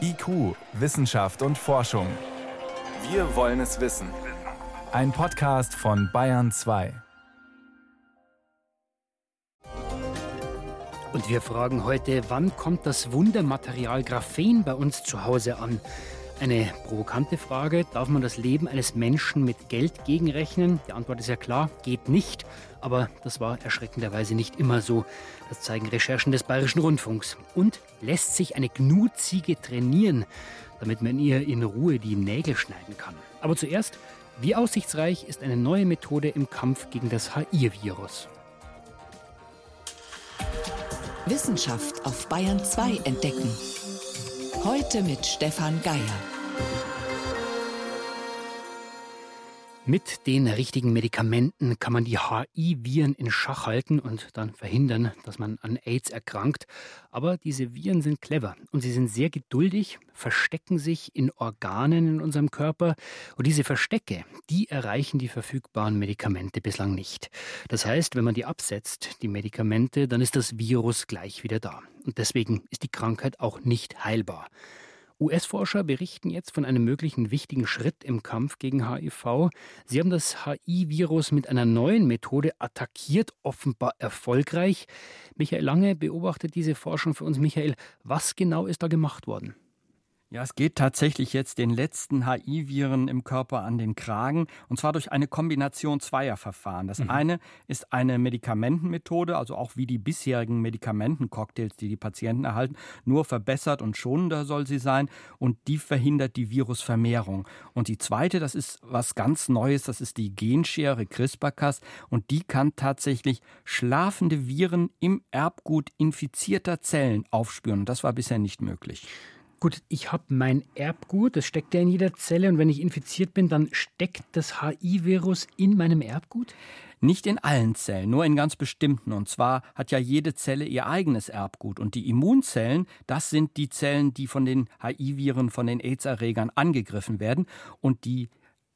IQ, Wissenschaft und Forschung. Wir wollen es wissen. Ein Podcast von Bayern 2. Und wir fragen heute, wann kommt das Wundermaterial Graphen bei uns zu Hause an? Eine provokante Frage. Darf man das Leben eines Menschen mit Geld gegenrechnen? Die Antwort ist ja klar, geht nicht. Aber das war erschreckenderweise nicht immer so. Das zeigen Recherchen des Bayerischen Rundfunks. Und lässt sich eine Gnutziege trainieren, damit man ihr in Ruhe die Nägel schneiden kann. Aber zuerst, wie aussichtsreich ist eine neue Methode im Kampf gegen das HI-Virus? Wissenschaft auf Bayern 2 entdecken. Heute mit Stefan Geier. Mit den richtigen Medikamenten kann man die HI-Viren in Schach halten und dann verhindern, dass man an AIDS erkrankt. Aber diese Viren sind clever und sie sind sehr geduldig, verstecken sich in Organen in unserem Körper. Und diese Verstecke, die erreichen die verfügbaren Medikamente bislang nicht. Das heißt, wenn man die absetzt, die Medikamente, dann ist das Virus gleich wieder da. Und deswegen ist die Krankheit auch nicht heilbar. US-Forscher berichten jetzt von einem möglichen wichtigen Schritt im Kampf gegen HIV. Sie haben das HIV-Virus mit einer neuen Methode attackiert, offenbar erfolgreich. Michael Lange beobachtet diese Forschung für uns. Michael, was genau ist da gemacht worden? Ja, es geht tatsächlich jetzt den letzten HI-Viren im Körper an den Kragen und zwar durch eine Kombination zweier Verfahren. Das mhm. eine ist eine Medikamentenmethode, also auch wie die bisherigen Medikamentencocktails, die die Patienten erhalten, nur verbessert und schonender soll sie sein und die verhindert die Virusvermehrung. Und die zweite, das ist was ganz Neues, das ist die Genschere CRISPR-Cas und die kann tatsächlich schlafende Viren im Erbgut infizierter Zellen aufspüren. Und das war bisher nicht möglich. Gut, ich habe mein Erbgut, das steckt ja in jeder Zelle und wenn ich infiziert bin, dann steckt das HI-Virus in meinem Erbgut? Nicht in allen Zellen, nur in ganz bestimmten. Und zwar hat ja jede Zelle ihr eigenes Erbgut. Und die Immunzellen, das sind die Zellen, die von den HI-Viren, von den AIDS-Erregern angegriffen werden. Und die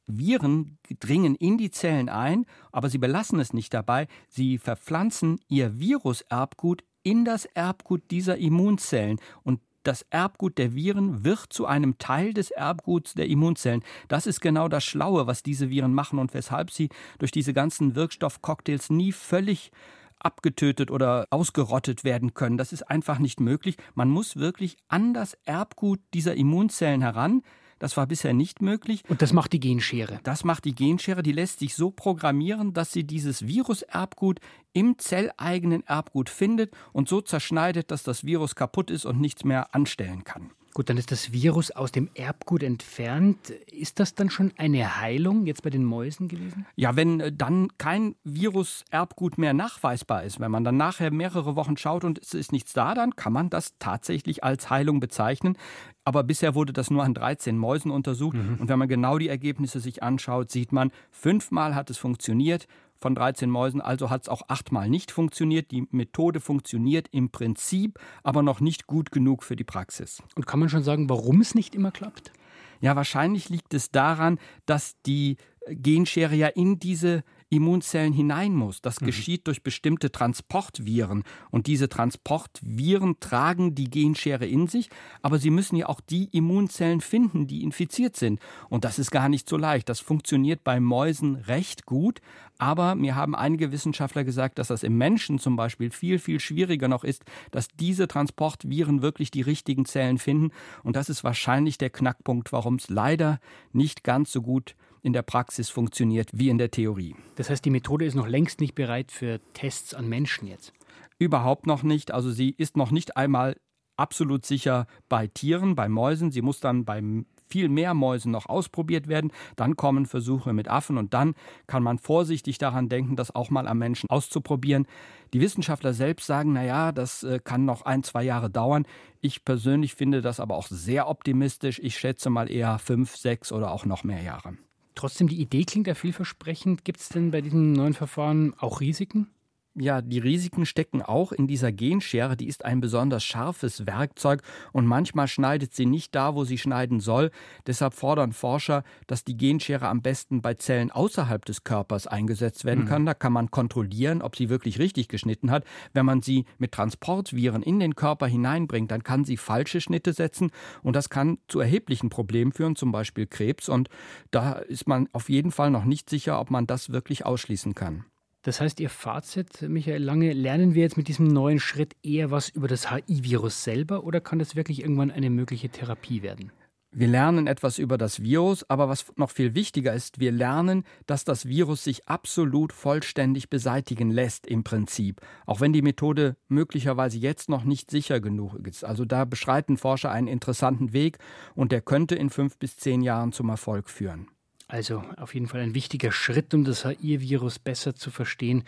Viren dringen in die Zellen ein, aber sie belassen es nicht dabei. Sie verpflanzen ihr Viruserbgut in das Erbgut dieser Immunzellen. Und das Erbgut der Viren wird zu einem Teil des Erbguts der Immunzellen. Das ist genau das Schlaue, was diese Viren machen und weshalb sie durch diese ganzen Wirkstoffcocktails nie völlig abgetötet oder ausgerottet werden können. Das ist einfach nicht möglich. Man muss wirklich an das Erbgut dieser Immunzellen heran. Das war bisher nicht möglich. Und das macht die Genschere. Das macht die Genschere. Die lässt sich so programmieren, dass sie dieses Viruserbgut im zelleigenen Erbgut findet und so zerschneidet, dass das Virus kaputt ist und nichts mehr anstellen kann. Gut, dann ist das Virus aus dem Erbgut entfernt. Ist das dann schon eine Heilung jetzt bei den Mäusen gewesen? Ja, wenn äh, dann kein Virus-Erbgut mehr nachweisbar ist, wenn man dann nachher mehrere Wochen schaut und es ist nichts da, dann kann man das tatsächlich als Heilung bezeichnen. Aber bisher wurde das nur an 13 Mäusen untersucht. Mhm. Und wenn man genau die Ergebnisse sich anschaut, sieht man, fünfmal hat es funktioniert von 13 Mäusen, also hat es auch achtmal nicht funktioniert. Die Methode funktioniert im Prinzip, aber noch nicht gut genug für die Praxis. Und kann man schon sagen, warum es nicht immer klappt? Ja, wahrscheinlich liegt es daran, dass die Genschere ja in diese Immunzellen hinein muss. Das mhm. geschieht durch bestimmte Transportviren. Und diese Transportviren tragen die Genschere in sich, aber sie müssen ja auch die Immunzellen finden, die infiziert sind. Und das ist gar nicht so leicht. Das funktioniert bei Mäusen recht gut, aber mir haben einige Wissenschaftler gesagt, dass das im Menschen zum Beispiel viel, viel schwieriger noch ist, dass diese Transportviren wirklich die richtigen Zellen finden. Und das ist wahrscheinlich der Knackpunkt, warum es leider nicht ganz so gut in der Praxis funktioniert wie in der Theorie. Das heißt, die Methode ist noch längst nicht bereit für Tests an Menschen jetzt? Überhaupt noch nicht. Also sie ist noch nicht einmal absolut sicher bei Tieren, bei Mäusen. Sie muss dann beim viel mehr Mäusen noch ausprobiert werden. Dann kommen Versuche mit Affen und dann kann man vorsichtig daran denken, das auch mal am Menschen auszuprobieren. Die Wissenschaftler selbst sagen, na ja, das äh, kann noch ein, zwei Jahre dauern. Ich persönlich finde das aber auch sehr optimistisch. Ich schätze mal eher fünf, sechs oder auch noch mehr Jahre. Trotzdem, die Idee klingt ja vielversprechend. Gibt es denn bei diesem neuen Verfahren auch Risiken? Ja, die Risiken stecken auch in dieser Genschere. Die ist ein besonders scharfes Werkzeug und manchmal schneidet sie nicht da, wo sie schneiden soll. Deshalb fordern Forscher, dass die Genschere am besten bei Zellen außerhalb des Körpers eingesetzt werden mhm. kann. Da kann man kontrollieren, ob sie wirklich richtig geschnitten hat. Wenn man sie mit Transportviren in den Körper hineinbringt, dann kann sie falsche Schnitte setzen und das kann zu erheblichen Problemen führen, zum Beispiel Krebs. Und da ist man auf jeden Fall noch nicht sicher, ob man das wirklich ausschließen kann. Das heißt, Ihr Fazit, Michael Lange, lernen wir jetzt mit diesem neuen Schritt eher was über das HI-Virus selber oder kann das wirklich irgendwann eine mögliche Therapie werden? Wir lernen etwas über das Virus, aber was noch viel wichtiger ist, wir lernen, dass das Virus sich absolut vollständig beseitigen lässt im Prinzip, auch wenn die Methode möglicherweise jetzt noch nicht sicher genug ist. Also da beschreiten Forscher einen interessanten Weg und der könnte in fünf bis zehn Jahren zum Erfolg führen. Also auf jeden Fall ein wichtiger Schritt, um das HI-Virus besser zu verstehen,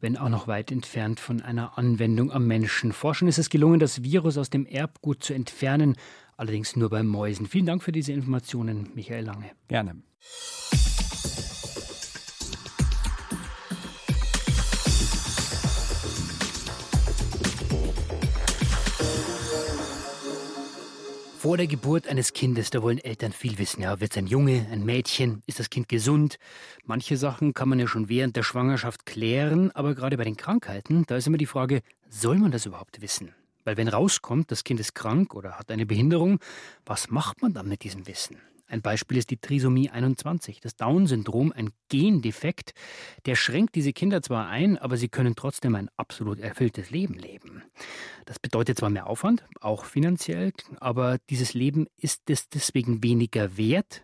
wenn auch noch weit entfernt von einer Anwendung am Menschen. Forschern ist es gelungen, das Virus aus dem Erbgut zu entfernen, allerdings nur bei Mäusen. Vielen Dank für diese Informationen, Michael Lange. Gerne. Vor der Geburt eines Kindes, da wollen Eltern viel wissen. Ja, wird es ein Junge, ein Mädchen? Ist das Kind gesund? Manche Sachen kann man ja schon während der Schwangerschaft klären, aber gerade bei den Krankheiten, da ist immer die Frage, soll man das überhaupt wissen? Weil wenn rauskommt, das Kind ist krank oder hat eine Behinderung, was macht man dann mit diesem Wissen? Ein Beispiel ist die Trisomie 21, das Down-Syndrom, ein Gendefekt, der schränkt diese Kinder zwar ein, aber sie können trotzdem ein absolut erfülltes Leben leben. Das bedeutet zwar mehr Aufwand, auch finanziell, aber dieses Leben ist es deswegen weniger wert?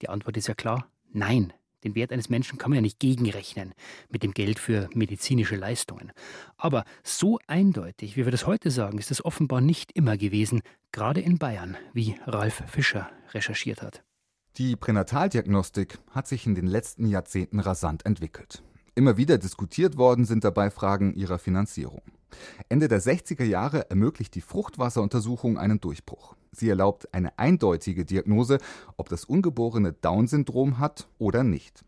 Die Antwort ist ja klar, nein. Den Wert eines Menschen kann man ja nicht gegenrechnen mit dem Geld für medizinische Leistungen. Aber so eindeutig, wie wir das heute sagen, ist es offenbar nicht immer gewesen, gerade in Bayern, wie Ralf Fischer recherchiert hat. Die Pränataldiagnostik hat sich in den letzten Jahrzehnten rasant entwickelt. Immer wieder diskutiert worden sind dabei Fragen ihrer Finanzierung. Ende der 60er Jahre ermöglicht die Fruchtwasseruntersuchung einen Durchbruch. Sie erlaubt eine eindeutige Diagnose, ob das Ungeborene Down-Syndrom hat oder nicht.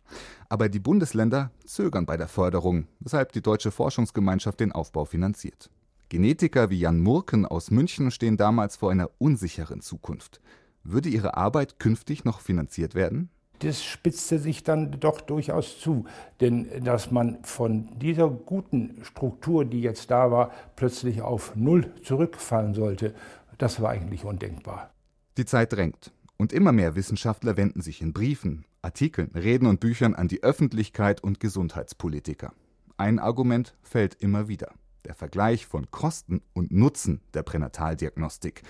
Aber die Bundesländer zögern bei der Förderung, weshalb die Deutsche Forschungsgemeinschaft den Aufbau finanziert. Genetiker wie Jan Murken aus München stehen damals vor einer unsicheren Zukunft. Würde ihre Arbeit künftig noch finanziert werden? Das spitzte sich dann doch durchaus zu. Denn dass man von dieser guten Struktur, die jetzt da war, plötzlich auf Null zurückfallen sollte, das war eigentlich undenkbar. Die Zeit drängt. Und immer mehr Wissenschaftler wenden sich in Briefen, Artikeln, Reden und Büchern an die Öffentlichkeit und Gesundheitspolitiker. Ein Argument fällt immer wieder. Der Vergleich von Kosten und Nutzen der Pränataldiagnostik.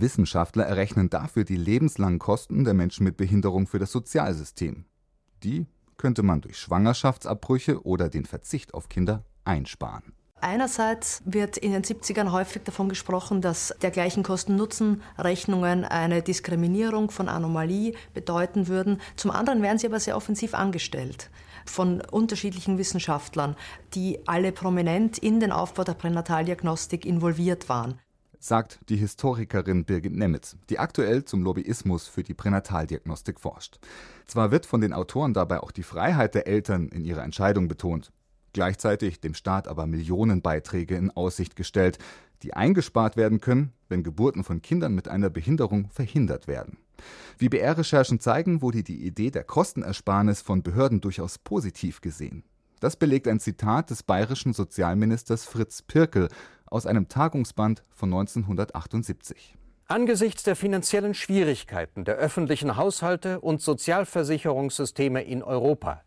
Wissenschaftler errechnen dafür die lebenslangen Kosten der Menschen mit Behinderung für das Sozialsystem. Die könnte man durch Schwangerschaftsabbrüche oder den Verzicht auf Kinder einsparen. Einerseits wird in den 70ern häufig davon gesprochen, dass dergleichen Kosten-Nutzen-Rechnungen eine Diskriminierung von Anomalie bedeuten würden. Zum anderen werden sie aber sehr offensiv angestellt von unterschiedlichen Wissenschaftlern, die alle prominent in den Aufbau der Pränataldiagnostik involviert waren sagt die Historikerin Birgit Nemitz, die aktuell zum Lobbyismus für die Pränataldiagnostik forscht. Zwar wird von den Autoren dabei auch die Freiheit der Eltern in ihrer Entscheidung betont, gleichzeitig dem Staat aber Millionenbeiträge in Aussicht gestellt, die eingespart werden können, wenn Geburten von Kindern mit einer Behinderung verhindert werden. Wie BR-Recherchen zeigen, wurde die Idee der Kostenersparnis von Behörden durchaus positiv gesehen. Das belegt ein Zitat des bayerischen Sozialministers Fritz Pirkel aus einem Tagungsband von 1978. Angesichts der finanziellen Schwierigkeiten der öffentlichen Haushalte und Sozialversicherungssysteme in Europa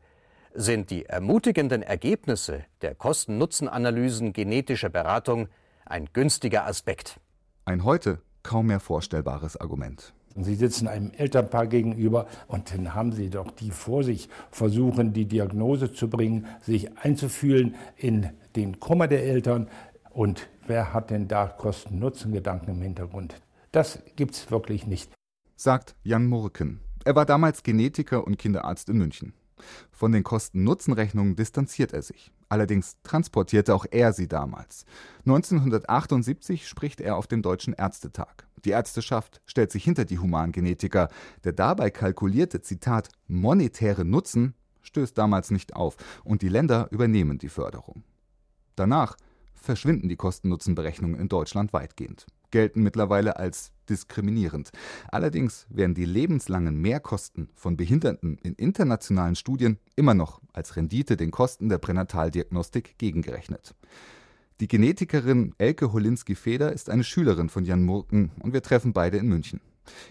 sind die ermutigenden Ergebnisse der Kosten-Nutzen-Analysen genetischer Beratung ein günstiger Aspekt. Ein heute kaum mehr vorstellbares Argument. Sie sitzen einem Elternpaar gegenüber und dann haben Sie doch die vor sich, versuchen die Diagnose zu bringen, sich einzufühlen in den Kummer der Eltern, und wer hat denn da Kosten-Nutzen-Gedanken im Hintergrund? Das gibt es wirklich nicht. Sagt Jan Murken. Er war damals Genetiker und Kinderarzt in München. Von den Kosten-Nutzen-Rechnungen distanziert er sich. Allerdings transportierte auch er sie damals. 1978 spricht er auf dem Deutschen Ärztetag. Die Ärzteschaft stellt sich hinter die Humangenetiker. Der dabei kalkulierte, Zitat, monetäre Nutzen stößt damals nicht auf und die Länder übernehmen die Förderung. Danach verschwinden die Kosten-Nutzen-Berechnungen in Deutschland weitgehend, gelten mittlerweile als diskriminierend. Allerdings werden die lebenslangen Mehrkosten von Behinderten in internationalen Studien immer noch als Rendite den Kosten der Pränataldiagnostik gegengerechnet. Die Genetikerin Elke Holinski-Feder ist eine Schülerin von Jan Murken und wir treffen beide in München.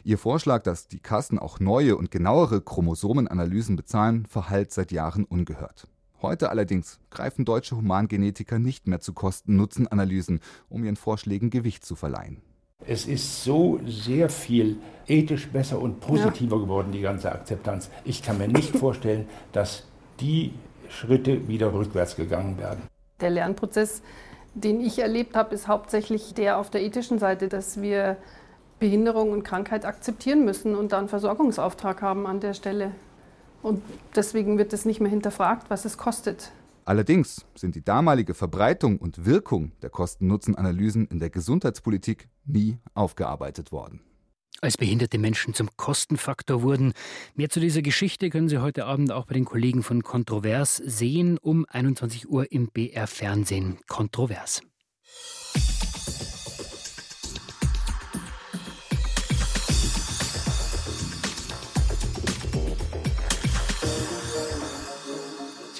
Ihr Vorschlag, dass die Kassen auch neue und genauere Chromosomenanalysen bezahlen, verhallt seit Jahren ungehört. Heute allerdings greifen deutsche Humangenetiker nicht mehr zu Kosten-Nutzen-Analysen, um ihren Vorschlägen Gewicht zu verleihen. Es ist so sehr viel ethisch besser und positiver ja. geworden, die ganze Akzeptanz. Ich kann mir nicht vorstellen, dass die Schritte wieder rückwärts gegangen werden. Der Lernprozess, den ich erlebt habe, ist hauptsächlich der auf der ethischen Seite, dass wir Behinderung und Krankheit akzeptieren müssen und da einen Versorgungsauftrag haben an der Stelle. Und deswegen wird es nicht mehr hinterfragt, was es kostet. Allerdings sind die damalige Verbreitung und Wirkung der Kosten-Nutzen-Analysen in der Gesundheitspolitik nie aufgearbeitet worden. Als behinderte Menschen zum Kostenfaktor wurden. Mehr zu dieser Geschichte können Sie heute Abend auch bei den Kollegen von Kontrovers sehen, um 21 Uhr im BR Fernsehen. Kontrovers.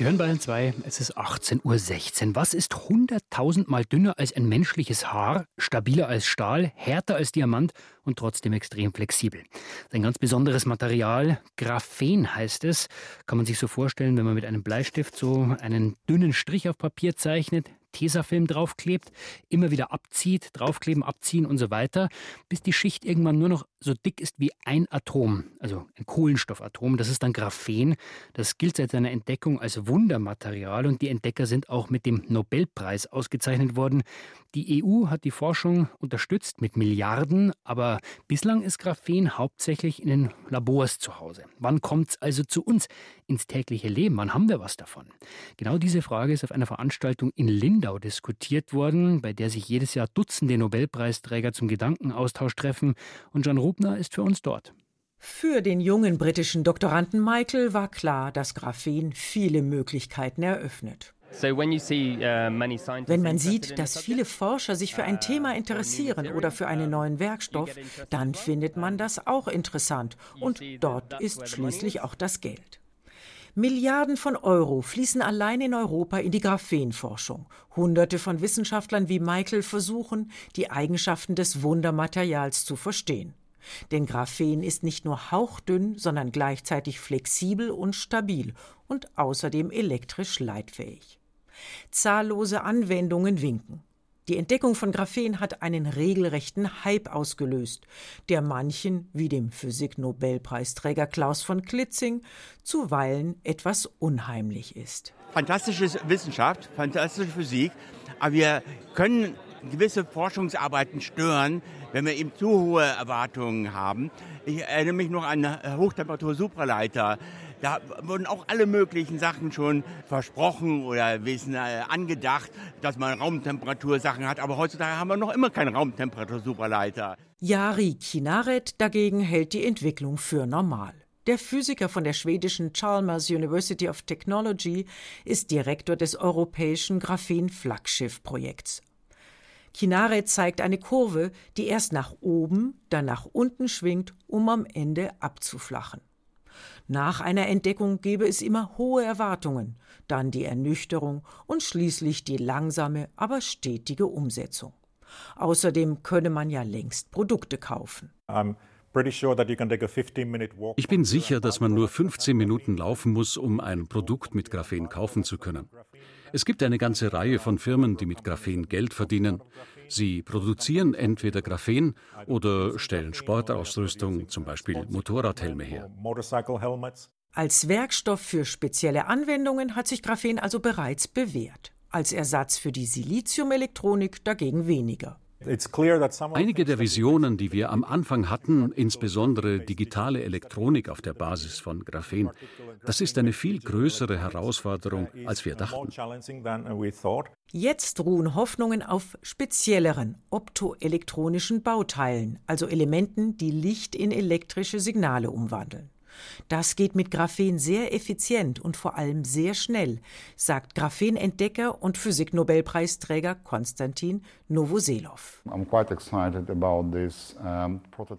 Sie hören Bayern 2, es ist 18.16 Uhr. Was ist 100.000 Mal dünner als ein menschliches Haar, stabiler als Stahl, härter als Diamant und trotzdem extrem flexibel? Ein ganz besonderes Material, Graphen heißt es. Kann man sich so vorstellen, wenn man mit einem Bleistift so einen dünnen Strich auf Papier zeichnet, Tesafilm draufklebt, immer wieder abzieht, draufkleben, abziehen und so weiter, bis die Schicht irgendwann nur noch so dick ist wie ein Atom, also ein Kohlenstoffatom. Das ist dann Graphen. Das gilt seit seiner Entdeckung als Wundermaterial und die Entdecker sind auch mit dem Nobelpreis ausgezeichnet worden. Die EU hat die Forschung unterstützt mit Milliarden, aber bislang ist Graphen hauptsächlich in den Labors zu Hause. Wann kommt es also zu uns ins tägliche Leben? Wann haben wir was davon? Genau diese Frage ist auf einer Veranstaltung in Lindau diskutiert worden, bei der sich jedes Jahr Dutzende Nobelpreisträger zum Gedankenaustausch treffen. Und John Rubner ist für uns dort. Für den jungen britischen Doktoranden Michael war klar, dass Graphen viele Möglichkeiten eröffnet. Uh, Wenn man sieht, dass viele Forscher sich für ein uh, Thema interessieren oder für einen neuen Werkstoff, dann findet man das auch interessant. Und dort ist schließlich auch das Geld. Milliarden von Euro fließen allein in Europa in die Graphenforschung. Hunderte von Wissenschaftlern wie Michael versuchen, die Eigenschaften des Wundermaterials zu verstehen. Denn Graphen ist nicht nur hauchdünn, sondern gleichzeitig flexibel und stabil und außerdem elektrisch leitfähig. Zahllose Anwendungen winken. Die Entdeckung von Graphen hat einen regelrechten Hype ausgelöst, der manchen, wie dem Physik-Nobelpreisträger Klaus von Klitzing, zuweilen etwas unheimlich ist. Fantastische Wissenschaft, fantastische Physik, aber wir können gewisse Forschungsarbeiten stören, wenn wir eben zu hohe Erwartungen haben. Ich erinnere mich noch an Hochtemperatur-Supraleiter da wurden auch alle möglichen Sachen schon versprochen oder wissen äh, angedacht, dass man Raumtemperatursachen hat. Aber heutzutage haben wir noch immer keinen Raumtemperatur-Superleiter. Jari Kinaret dagegen hält die Entwicklung für normal. Der Physiker von der schwedischen Chalmers University of Technology ist Direktor des europäischen Graphen-Flaggschiff-Projekts. Kinaret zeigt eine Kurve, die erst nach oben, dann nach unten schwingt, um am Ende abzuflachen. Nach einer Entdeckung gebe es immer hohe Erwartungen, dann die Ernüchterung und schließlich die langsame, aber stetige Umsetzung. Außerdem könne man ja längst Produkte kaufen. Ich bin sicher, dass man nur 15 Minuten laufen muss, um ein Produkt mit Graphen kaufen zu können. Es gibt eine ganze Reihe von Firmen, die mit Graphen Geld verdienen. Sie produzieren entweder Graphen oder stellen Sportausrüstung, zum Beispiel Motorradhelme her. Als Werkstoff für spezielle Anwendungen hat sich Graphen also bereits bewährt. Als Ersatz für die Siliziumelektronik dagegen weniger. Einige der Visionen, die wir am Anfang hatten, insbesondere digitale Elektronik auf der Basis von Graphen, das ist eine viel größere Herausforderung, als wir dachten. Jetzt ruhen Hoffnungen auf spezielleren optoelektronischen Bauteilen, also Elementen, die Licht in elektrische Signale umwandeln. Das geht mit Graphen sehr effizient und vor allem sehr schnell, sagt Graphenentdecker und Physiknobelpreisträger Konstantin Novoselov.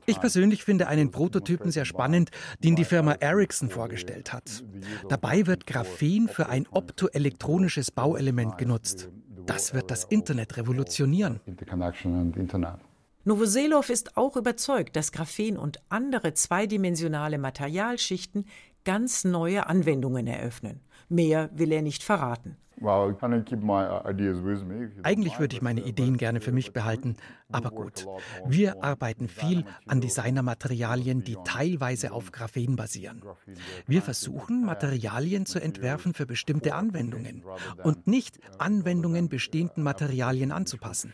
Ich persönlich finde einen Prototypen sehr spannend, den die Firma Ericsson vorgestellt hat. Dabei wird Graphen für ein optoelektronisches Bauelement genutzt. Das wird das Internet revolutionieren. Novoselov ist auch überzeugt, dass Graphen und andere zweidimensionale Materialschichten ganz neue Anwendungen eröffnen. Mehr will er nicht verraten. Eigentlich würde ich meine Ideen gerne für mich behalten, aber gut. Wir arbeiten viel an Designermaterialien, die teilweise auf Graphen basieren. Wir versuchen, Materialien zu entwerfen für bestimmte Anwendungen und nicht Anwendungen bestehenden Materialien anzupassen.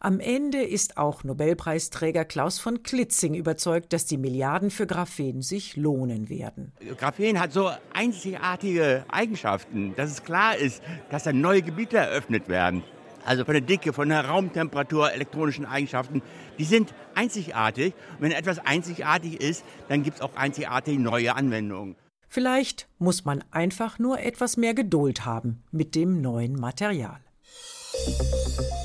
Am Ende ist auch Nobelpreisträger Klaus von Klitzing überzeugt, dass die Milliarden für Graphen sich lohnen werden. Graphen hat so einzigartige Eigenschaften, dass es klar ist, dass da neue Gebiete eröffnet werden. Also von der Dicke, von der Raumtemperatur, elektronischen Eigenschaften, die sind einzigartig. Und wenn etwas einzigartig ist, dann gibt es auch einzigartige neue Anwendungen. Vielleicht muss man einfach nur etwas mehr Geduld haben mit dem neuen Material.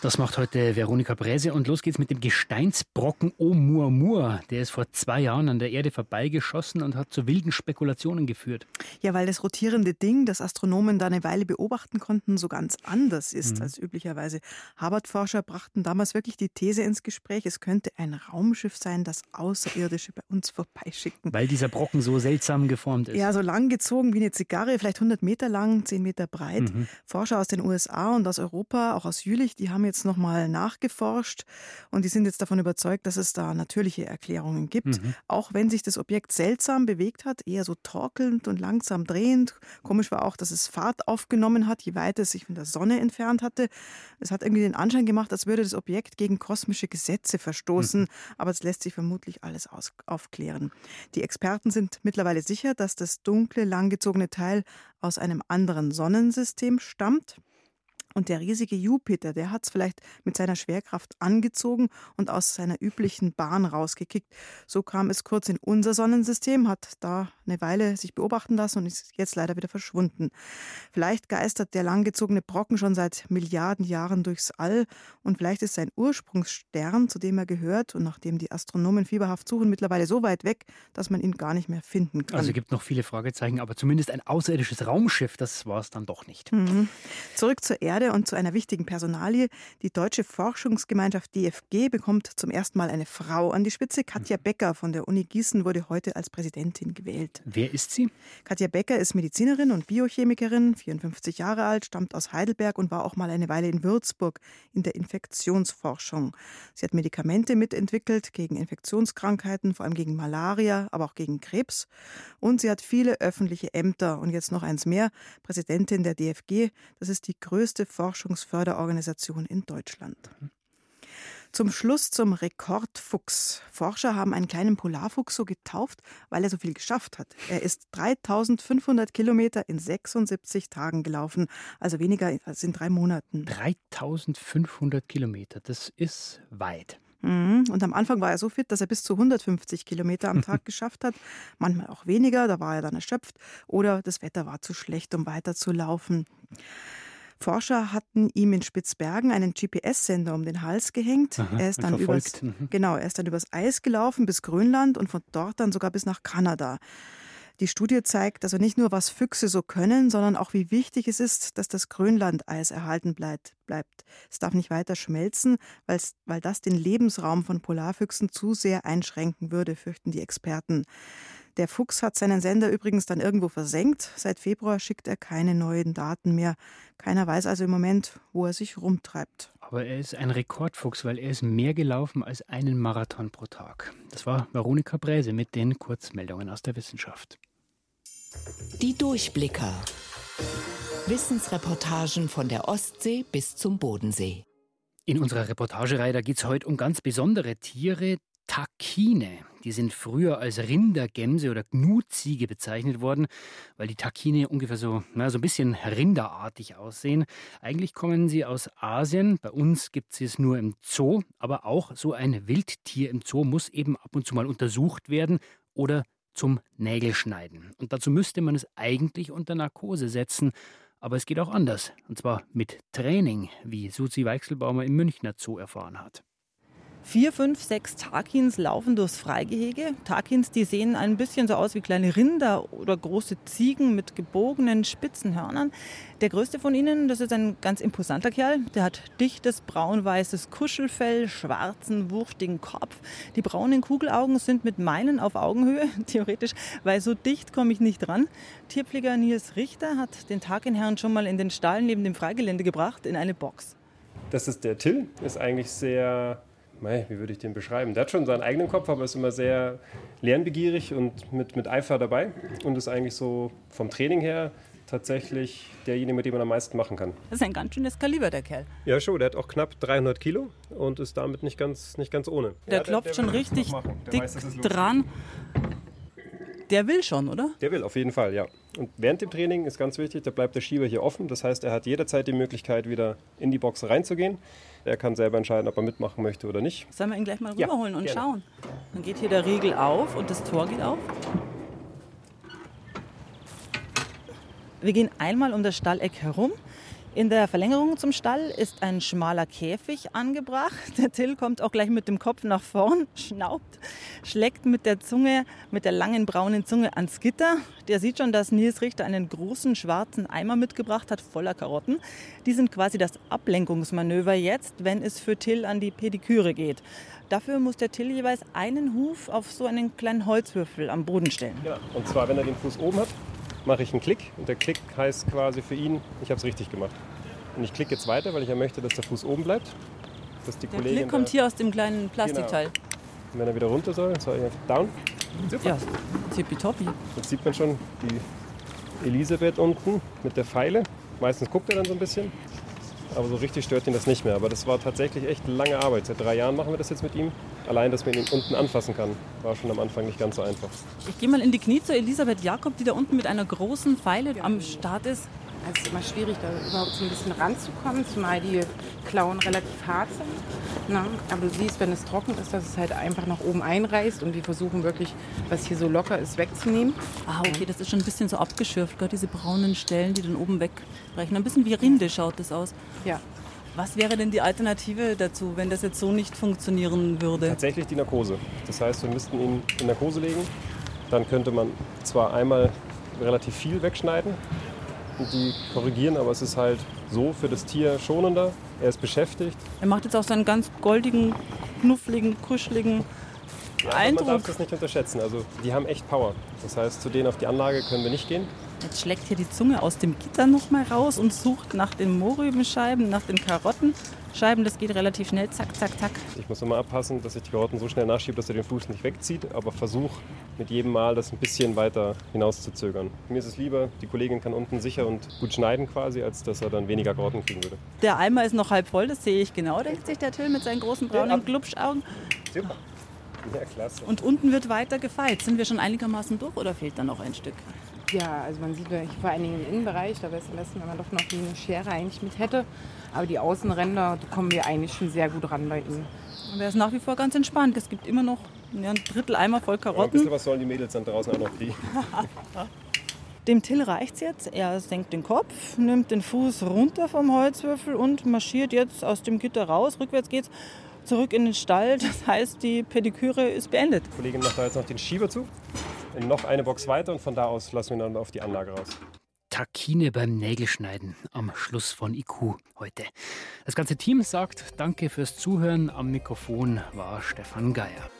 Das macht heute Veronika Bräse und los geht's mit dem Gesteinsbrocken Oumuamua. Der ist vor zwei Jahren an der Erde vorbeigeschossen und hat zu wilden Spekulationen geführt. Ja, weil das rotierende Ding, das Astronomen da eine Weile beobachten konnten, so ganz anders ist mhm. als üblicherweise. Harvard-Forscher brachten damals wirklich die These ins Gespräch, es könnte ein Raumschiff sein, das Außerirdische bei uns vorbeischicken. Weil dieser Brocken so seltsam geformt ist. Ja, so lang gezogen wie eine Zigarre, vielleicht 100 Meter lang, 10 Meter breit. Mhm. Forscher aus den USA und aus Europa, auch aus Jülich, die haben jetzt nochmal nachgeforscht und die sind jetzt davon überzeugt, dass es da natürliche Erklärungen gibt. Mhm. Auch wenn sich das Objekt seltsam bewegt hat, eher so torkelnd und langsam drehend. Komisch war auch, dass es Fahrt aufgenommen hat, je weiter es sich von der Sonne entfernt hatte. Es hat irgendwie den Anschein gemacht, als würde das Objekt gegen kosmische Gesetze verstoßen, mhm. aber es lässt sich vermutlich alles aus aufklären. Die Experten sind mittlerweile sicher, dass das dunkle, langgezogene Teil aus einem anderen Sonnensystem stammt. Und der riesige Jupiter, der hat es vielleicht mit seiner Schwerkraft angezogen und aus seiner üblichen Bahn rausgekickt. So kam es kurz in unser Sonnensystem, hat da eine Weile sich beobachten lassen und ist jetzt leider wieder verschwunden. Vielleicht geistert der langgezogene Brocken schon seit Milliarden Jahren durchs All und vielleicht ist sein Ursprungsstern, zu dem er gehört und nach dem die Astronomen fieberhaft suchen, mittlerweile so weit weg, dass man ihn gar nicht mehr finden kann. Also es gibt noch viele Fragezeichen, aber zumindest ein außerirdisches Raumschiff, das war es dann doch nicht. Mhm. Zurück zur Erde Und zu einer wichtigen Personalie. Die Deutsche Forschungsgemeinschaft DFG bekommt zum ersten Mal eine Frau an die Spitze. Katja mhm. Becker von der Uni Gießen wurde heute als Präsidentin gewählt. Wer ist sie? Katja Becker ist Medizinerin und Biochemikerin, 54 Jahre alt, stammt aus Heidelberg und war auch mal eine Weile in Würzburg in der Infektionsforschung. Sie hat Medikamente mitentwickelt gegen Infektionskrankheiten, vor allem gegen Malaria, aber auch gegen Krebs. Und sie hat viele öffentliche Ämter und jetzt noch eins mehr, Präsidentin der DFG. Das ist die größte Forschungsförderorganisation in Deutschland. Zum Schluss zum Rekordfuchs. Forscher haben einen kleinen Polarfuchs so getauft, weil er so viel geschafft hat. Er ist 3500 Kilometer in 76 Tagen gelaufen, also weniger als in drei Monaten. 3500 Kilometer, das ist weit. Mhm. Und am Anfang war er so fit, dass er bis zu 150 Kilometer am Tag geschafft hat. Manchmal auch weniger, da war er dann erschöpft. Oder das Wetter war zu schlecht, um weiter zu laufen. Forscher hatten ihm in Spitzbergen einen GPS-Sender um den Hals gehängt. Aha, er ist dann übers, mhm. genau, er ist dann übers Eis gelaufen bis Grönland und von dort dann sogar bis nach Kanada. Die Studie zeigt also nicht nur, was Füchse so können, sondern auch, wie wichtig es ist, dass das Grönlandeis erhalten bleibt. Es darf nicht weiter schmelzen, weil das den Lebensraum von Polarfüchsen zu sehr einschränken würde, fürchten die Experten. Der Fuchs hat seinen Sender übrigens dann irgendwo versenkt. Seit Februar schickt er keine neuen Daten mehr. Keiner weiß also im Moment, wo er sich rumtreibt. Aber er ist ein Rekordfuchs, weil er ist mehr gelaufen als einen Marathon pro Tag. Das war Veronika Bräse mit den Kurzmeldungen aus der Wissenschaft. Die Durchblicker. Wissensreportagen von der Ostsee bis zum Bodensee. In unserer Reportagereihe geht es heute um ganz besondere Tiere, Takine. Die sind früher als Rindergämse oder Gnutziege bezeichnet worden, weil die Takine ungefähr so, na, so ein bisschen rinderartig aussehen. Eigentlich kommen sie aus Asien. Bei uns gibt es es nur im Zoo, aber auch so ein Wildtier im Zoo muss eben ab und zu mal untersucht werden oder zum Nägelschneiden. Und dazu müsste man es eigentlich unter Narkose setzen. Aber es geht auch anders. Und zwar mit Training, wie Susi Weichselbaumer im Münchner Zoo erfahren hat. Vier, fünf, sechs Takins laufen durchs Freigehege. Takins, die sehen ein bisschen so aus wie kleine Rinder oder große Ziegen mit gebogenen, spitzen Hörnern. Der größte von ihnen, das ist ein ganz imposanter Kerl. Der hat dichtes, braun-weißes Kuschelfell, schwarzen, wuchtigen Kopf. Die braunen Kugelaugen sind mit meinen auf Augenhöhe, theoretisch, weil so dicht komme ich nicht dran. Tierpfleger Nils Richter hat den Takinherrn schon mal in den Stall neben dem Freigelände gebracht, in eine Box. Das ist der Till, ist eigentlich sehr mei, wie würde ich den beschreiben? Der hat schon seinen eigenen Kopf, aber ist immer sehr lernbegierig und mit, mit Eifer dabei und ist eigentlich so vom Training her tatsächlich derjenige, mit dem man am meisten machen kann. Das ist ein ganz schönes Kaliber, der Kerl. Ja, schon. Der hat auch knapp 300 Kilo und ist damit nicht ganz, nicht ganz ohne. Der ja, klopft der, der schon richtig dick weiß, dran. Der will schon, oder? Der will, auf jeden Fall, ja. Und während dem Training ist ganz wichtig, da bleibt der Schieber hier offen. Das heißt, er hat jederzeit die Möglichkeit, wieder in die Box reinzugehen. Er kann selber entscheiden, ob er mitmachen möchte oder nicht. Sollen wir ihn gleich mal rüberholen ja, und gerne. schauen? Dann geht hier der Riegel auf und das Tor geht auf. Wir gehen einmal um das Stalleck herum. In der Verlängerung zum Stall ist ein schmaler Käfig angebracht. Der Till kommt auch gleich mit dem Kopf nach vorn, schnaubt, schlägt mit der Zunge, mit der langen braunen Zunge ans Gitter. Der sieht schon, dass Nils Richter einen großen schwarzen Eimer mitgebracht hat, voller Karotten. Die sind quasi das Ablenkungsmanöver jetzt, wenn es für Till an die Pediküre geht. Dafür muss der Till jeweils einen Huf auf so einen kleinen Holzwürfel am Boden stellen. Ja, und zwar, wenn er den Fuß oben hat, mache ich einen Klick und der Klick heißt quasi für ihn, ich habe es richtig gemacht. Und ich klicke jetzt weiter, weil ich ja möchte, dass der Fuß oben bleibt. Dass die der Kollegin Klick kommt hier aus dem kleinen Plastikteil. Genau. Und wenn er wieder runter soll, soll ich einfach down. Super. Ja, tippitoppi. Jetzt sieht man schon die Elisabeth unten mit der Pfeile. Meistens guckt er dann so ein bisschen. Aber so richtig stört ihn das nicht mehr. Aber das war tatsächlich echt lange Arbeit. Seit drei Jahren machen wir das jetzt mit ihm. Allein, dass man ihn unten anfassen kann, war schon am Anfang nicht ganz so einfach. Ich gehe mal in die Knie zu Elisabeth Jakob, die da unten mit einer großen Pfeile am Start ist. Es ist immer schwierig, da überhaupt so ein bisschen ranzukommen, zumal die Klauen relativ hart sind. Na, aber du siehst, wenn es trocken ist, dass es halt einfach nach oben einreißt und wir versuchen wirklich, was hier so locker ist, wegzunehmen. Ah, okay, das ist schon ein bisschen so abgeschürft, gerade diese braunen Stellen, die dann oben wegbrechen. Ein bisschen wie Rinde schaut das aus. Ja. Was wäre denn die Alternative dazu, wenn das jetzt so nicht funktionieren würde? Tatsächlich die Narkose. Das heißt, wir müssten ihn in Narkose legen. Dann könnte man zwar einmal relativ viel wegschneiden, die korrigieren, aber es ist halt so für das Tier schonender. Er ist beschäftigt. Er macht jetzt auch seinen ganz goldigen, knuffligen, kuscheligen ja, Eindruck. Man darf das nicht unterschätzen. Also die haben echt Power. Das heißt, zu denen auf die Anlage können wir nicht gehen. Jetzt schlägt hier die Zunge aus dem Gitter noch mal raus und sucht nach den Mohrrübenscheiben, nach den Karottenscheiben. Das geht relativ schnell, zack, zack, zack. Ich muss immer abpassen, dass ich die Karotten so schnell nachschiebe, dass er den Fuß nicht wegzieht, aber versuche mit jedem Mal das ein bisschen weiter hinauszuzögern. Mir ist es lieber, die Kollegin kann unten sicher und gut schneiden quasi, als dass er dann weniger Karotten kriegen würde. Der Eimer ist noch halb voll, das sehe ich genau, denkt sich der Till mit seinen großen braunen Glubschaugen. Super. Ja, klasse. Und unten wird weiter gefeilt. Sind wir schon einigermaßen durch oder fehlt da noch ein Stück? Ja, also man sieht vor allen Dingen im Innenbereich, da wäre es am besten, wenn man doch noch eine Schere eigentlich mit hätte. Aber die Außenränder, da kommen wir eigentlich schon sehr gut ran bei ihm. Und er ist nach wie vor ganz entspannt. Es gibt immer noch ja, ein Drittel Eimer voll Karotten. Ja, was sollen die Mädels dann draußen auch noch kriegen? Dem Till reicht es jetzt. Er senkt den Kopf, nimmt den Fuß runter vom Holzwürfel und marschiert jetzt aus dem Gitter raus. Rückwärts geht's zurück in den Stall. Das heißt, die Pediküre ist beendet. Die Kollegin macht da jetzt noch den Schieber zu noch eine Box weiter und von da aus lassen wir dann auf die Anlage raus. Takine beim Nägelschneiden am Schluss von IQ heute. Das ganze Team sagt Danke fürs Zuhören. Am Mikrofon war Stefan Geier.